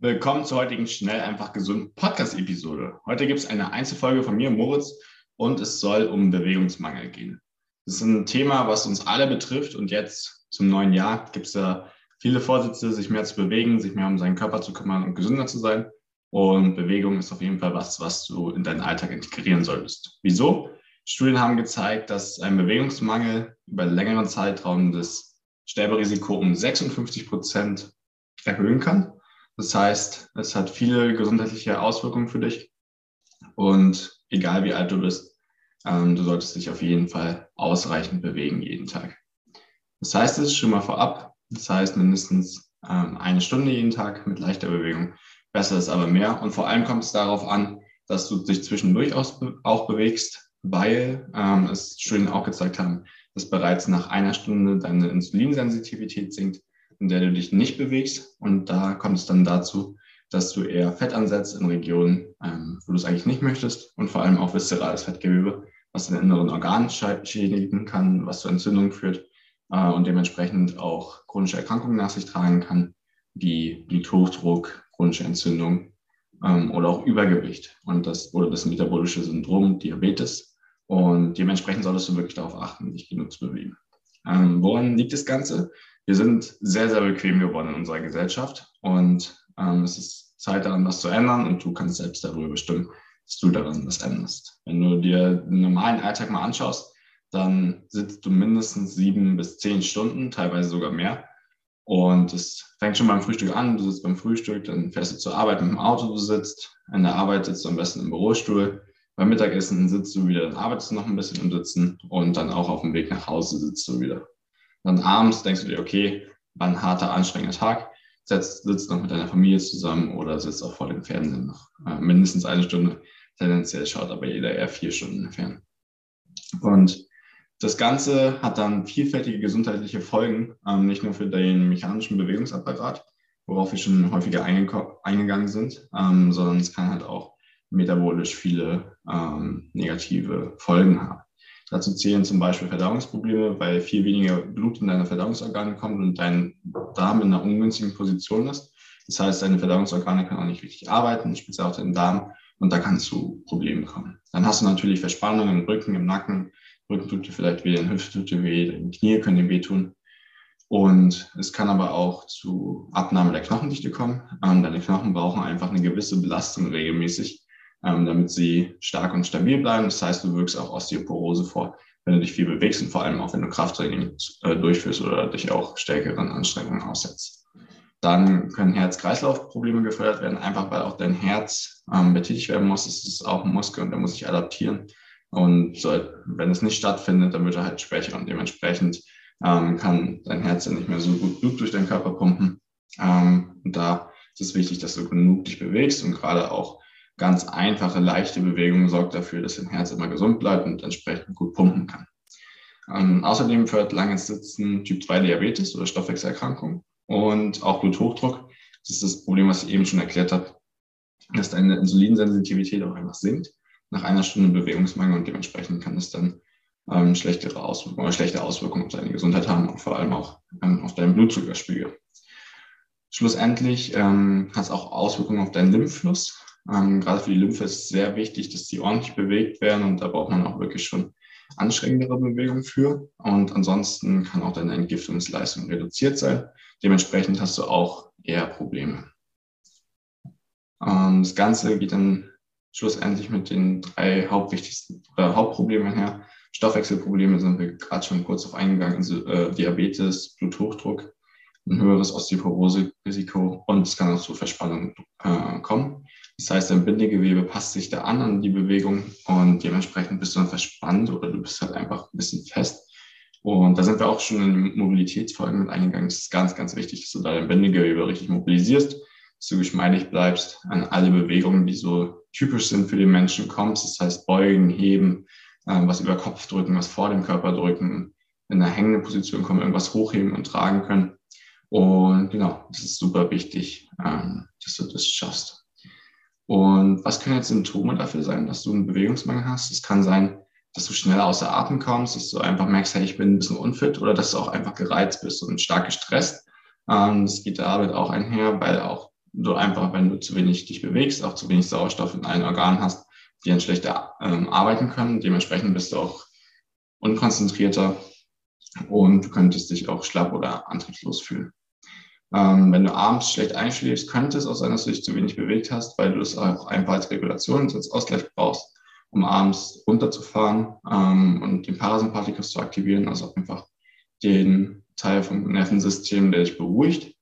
Willkommen zur heutigen Schnell einfach gesund Podcast-Episode. Heute gibt es eine Einzelfolge von mir, Moritz, und es soll um Bewegungsmangel gehen. Das ist ein Thema, was uns alle betrifft und jetzt zum neuen Jahr gibt es da viele Vorsätze, sich mehr zu bewegen, sich mehr um seinen Körper zu kümmern und gesünder zu sein. Und Bewegung ist auf jeden Fall was, was du in deinen Alltag integrieren solltest. Wieso? Studien haben gezeigt, dass ein Bewegungsmangel über längeren Zeitraum das Sterberisiko um 56 Prozent erhöhen kann. Das heißt, es hat viele gesundheitliche Auswirkungen für dich. Und egal wie alt du bist, ähm, du solltest dich auf jeden Fall ausreichend bewegen jeden Tag. Das heißt es schon mal vorab. Das heißt mindestens ähm, eine Stunde jeden Tag mit leichter Bewegung. Besser ist aber mehr. Und vor allem kommt es darauf an, dass du dich zwischendurch auch bewegst, weil ähm, es Studien auch gezeigt haben, dass bereits nach einer Stunde deine Insulinsensitivität sinkt in der du dich nicht bewegst. Und da kommt es dann dazu, dass du eher Fett ansetzt in Regionen, ähm, wo du es eigentlich nicht möchtest und vor allem auch viszerales Fettgewebe, was den inneren Organ schädigen kann, was zu Entzündungen führt äh, und dementsprechend auch chronische Erkrankungen nach sich tragen kann, wie Bluthochdruck, chronische Entzündung ähm, oder auch Übergewicht und das oder das metabolische Syndrom, Diabetes. Und dementsprechend solltest du wirklich darauf achten, dich genug zu bewegen. Ähm, woran liegt das Ganze? Wir sind sehr, sehr bequem geworden in unserer Gesellschaft und ähm, es ist Zeit daran, was zu ändern und du kannst selbst darüber bestimmen, dass du daran was änderst. Wenn du dir den normalen Alltag mal anschaust, dann sitzt du mindestens sieben bis zehn Stunden, teilweise sogar mehr. Und es fängt schon beim Frühstück an. Du sitzt beim Frühstück, dann fährst du zur Arbeit mit dem Auto, du sitzt. In der Arbeit sitzt du am besten im Bürostuhl. Beim Mittagessen sitzt du wieder, dann arbeitest du noch ein bisschen im Sitzen und dann auch auf dem Weg nach Hause sitzt du wieder. Dann abends denkst du dir, okay, war ein harter, anstrengender Tag, sitzt, sitzt noch mit deiner Familie zusammen oder sitzt auch vor dem Fernsehen noch äh, mindestens eine Stunde. Tendenziell schaut aber jeder eher vier Stunden fern. Und das Ganze hat dann vielfältige gesundheitliche Folgen, ähm, nicht nur für den mechanischen Bewegungsapparat, worauf wir schon häufiger eingegangen sind, ähm, sondern es kann halt auch metabolisch viele ähm, negative Folgen haben. Dazu zählen zum Beispiel Verdauungsprobleme, weil viel weniger Blut in deine Verdauungsorgane kommt und dein Darm in einer ungünstigen Position ist. Das heißt, deine Verdauungsorgane können auch nicht richtig arbeiten, speziell auch dein Darm, und da kann es zu Problemen kommen. Dann hast du natürlich Verspannungen im Rücken, im Nacken. Rücken tut dir vielleicht weh, dein Hüfte tut dir weh, deine Knie können dir wehtun. Und es kann aber auch zu Abnahme der Knochendichte kommen. Deine Knochen brauchen einfach eine gewisse Belastung regelmäßig, ähm, damit sie stark und stabil bleiben. Das heißt, du wirkst auch Osteoporose vor, wenn du dich viel bewegst und vor allem auch, wenn du Krafttraining äh, durchführst oder dich auch stärkeren Anstrengungen aussetzt. Dann können Herz-Kreislauf-Probleme gefördert werden, einfach weil auch dein Herz ähm, betätigt werden muss. Es ist auch ein Muskel und der muss sich adaptieren. Und soll, wenn es nicht stattfindet, dann wird er halt schwächer und dementsprechend ähm, kann dein Herz dann nicht mehr so gut Blut durch deinen Körper pumpen. Ähm, und da ist es wichtig, dass du genug dich bewegst und gerade auch ganz einfache, leichte Bewegung sorgt dafür, dass dein Herz immer gesund bleibt und entsprechend gut pumpen kann. Ähm, außerdem fördert langes Sitzen Typ 2 Diabetes oder Stoffwechselerkrankung und auch Bluthochdruck. Das ist das Problem, was ich eben schon erklärt habe, dass deine Insulinsensitivität auch einfach sinkt nach einer Stunde Bewegungsmangel und dementsprechend kann es dann ähm, schlechtere Auswirkungen oder schlechte Auswirkungen auf deine Gesundheit haben und vor allem auch ähm, auf deinen Blutzuckerspiegel. Schlussendlich ähm, hat es auch Auswirkungen auf deinen Lymphfluss. Ähm, gerade für die Lymphe ist es sehr wichtig, dass die ordentlich bewegt werden und da braucht man auch wirklich schon anstrengendere Bewegungen für. Und ansonsten kann auch deine Entgiftungsleistung reduziert sein. Dementsprechend hast du auch eher Probleme. Ähm, das Ganze geht dann schlussendlich mit den drei hauptwichtigsten äh, Hauptproblemen her. Stoffwechselprobleme sind wir gerade schon kurz auf eingegangen, also äh, Diabetes, Bluthochdruck, ein höheres Osteoporose-Risiko und es kann auch zu Verspannungen äh, kommen. Das heißt, dein Bindegewebe passt sich da an an die Bewegung und dementsprechend bist du dann verspannt oder du bist halt einfach ein bisschen fest. Und da sind wir auch schon in Mobilitätsfolgen mit eingegangen. Es ist ganz, ganz wichtig, dass du da dein Bindegewebe richtig mobilisierst, dass du geschmeidig bleibst, an alle Bewegungen, die so typisch sind für den Menschen kommst. Das heißt beugen, heben, äh, was über Kopf drücken, was vor dem Körper drücken, in einer hängenden Position kommen, irgendwas hochheben und tragen können. Und genau, das ist super wichtig, ähm, dass du das schaffst. Und was können jetzt Symptome dafür sein, dass du einen Bewegungsmangel hast? Es kann sein, dass du schneller außer Atem kommst, dass du einfach merkst, hey, ich bin ein bisschen unfit oder dass du auch einfach gereizt bist und stark gestresst. Ähm, das geht damit auch einher, weil auch du einfach, wenn du zu wenig dich bewegst, auch zu wenig Sauerstoff in allen Organen hast, die dann schlechter ähm, arbeiten können. Dementsprechend bist du auch unkonzentrierter und du könntest dich auch schlapp oder antriebslos fühlen. Ähm, wenn du abends schlecht einschläfst, könnte es auch sein, dass du dich zu wenig bewegt hast, weil du es auch einfach als Regulation, als Ausgleich brauchst, um abends runterzufahren ähm, und den Parasympathikus zu aktivieren, also einfach den Teil vom Nervensystem, der dich beruhigt.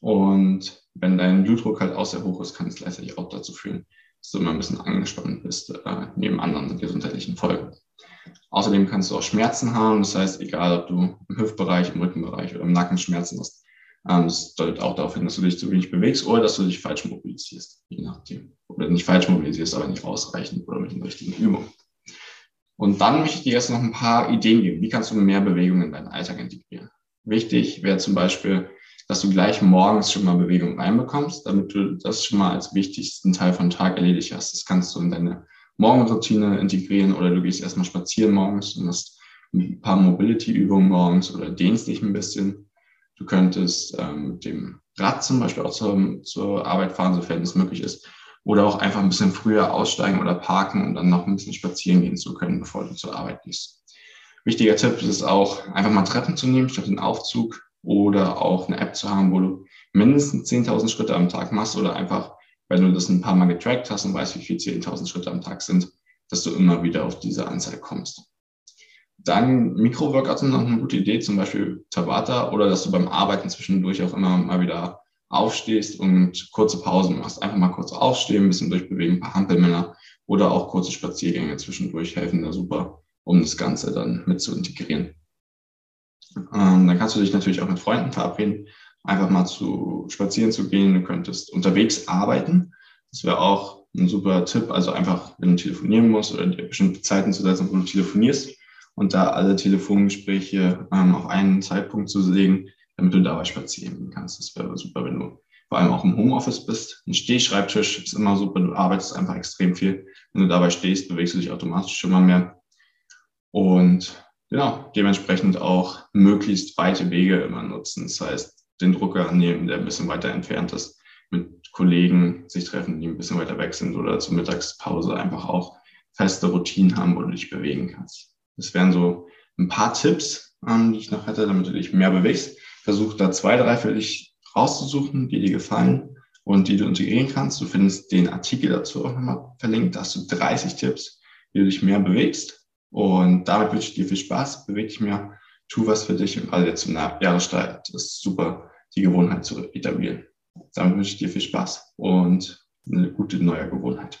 Und wenn dein Blutdruck halt auch sehr hoch ist, kann es gleichzeitig auch dazu führen, dass du immer ein bisschen angespannt bist, äh, neben anderen gesundheitlichen Folgen. Außerdem kannst du auch Schmerzen haben. Das heißt, egal ob du im Hüftbereich, im Rückenbereich oder im Nacken Schmerzen hast, das deutet auch darauf hin, dass du dich zu wenig bewegst oder dass du dich falsch mobilisierst, je nachdem. Oder nicht falsch mobilisierst, aber nicht ausreichend oder mit den richtigen Übungen. Und dann möchte ich dir jetzt noch ein paar Ideen geben. Wie kannst du mehr Bewegung in deinen Alltag integrieren? Wichtig wäre zum Beispiel, dass du gleich morgens schon mal Bewegung reinbekommst, damit du das schon mal als wichtigsten Teil von Tag erledigt hast. Das kannst du in deine Morgenroutine integrieren oder du gehst erstmal spazieren morgens und hast ein paar Mobility-Übungen morgens oder dehnst dich ein bisschen. Du könntest ähm, mit dem Rad zum Beispiel auch zur, zur Arbeit fahren, sofern es möglich ist. Oder auch einfach ein bisschen früher aussteigen oder parken und dann noch ein bisschen spazieren gehen zu können, bevor du zur Arbeit gehst. Wichtiger Tipp ist auch, einfach mal Treppen zu nehmen statt den Aufzug oder auch eine App zu haben, wo du mindestens 10.000 Schritte am Tag machst oder einfach wenn du das ein paar Mal getrackt hast und weißt, wie viel 10.000 Schritte am Tag sind, dass du immer wieder auf diese Anzahl kommst. Dann Mikroworkouts sind noch eine gute Idee, zum Beispiel Tabata oder dass du beim Arbeiten zwischendurch auch immer mal wieder aufstehst und kurze Pausen machst. Einfach mal kurz aufstehen, ein bisschen durchbewegen, ein paar Hampelmänner oder auch kurze Spaziergänge zwischendurch helfen da super, um das Ganze dann mit zu integrieren. Ähm, dann kannst du dich natürlich auch mit Freunden verabreden, einfach mal zu spazieren zu gehen. Du könntest unterwegs arbeiten. Das wäre auch ein super Tipp. Also einfach, wenn du telefonieren musst oder dir bestimmte Zeiten zu setzen, wo du telefonierst und da alle Telefongespräche ähm, auf einen Zeitpunkt zu legen, damit du dabei spazieren kannst. Das wäre super, wenn du vor allem auch im Homeoffice bist. Ein Stehschreibtisch ist immer super. Du arbeitest einfach extrem viel. Wenn du dabei stehst, bewegst du dich automatisch mal mehr. Und genau, dementsprechend auch möglichst weite Wege immer nutzen. Das heißt, den Drucker nehmen, der ein bisschen weiter entfernt ist, mit Kollegen sich treffen, die ein bisschen weiter weg sind oder zur Mittagspause einfach auch feste Routinen haben, wo du dich bewegen kannst. Das wären so ein paar Tipps, ähm, die ich noch hätte, damit du dich mehr bewegst. Versuch da zwei, drei für dich rauszusuchen, die dir gefallen und die du integrieren kannst. Du findest den Artikel dazu auch nochmal verlinkt. Da hast du 30 Tipps, wie du dich mehr bewegst. Und damit wünsche ich dir viel Spaß. Beweg dich mehr, tu was für dich und gerade jetzt zum Jahresstart ist super die Gewohnheit zu etablieren. Damit wünsche ich dir viel Spaß und eine gute neue Gewohnheit.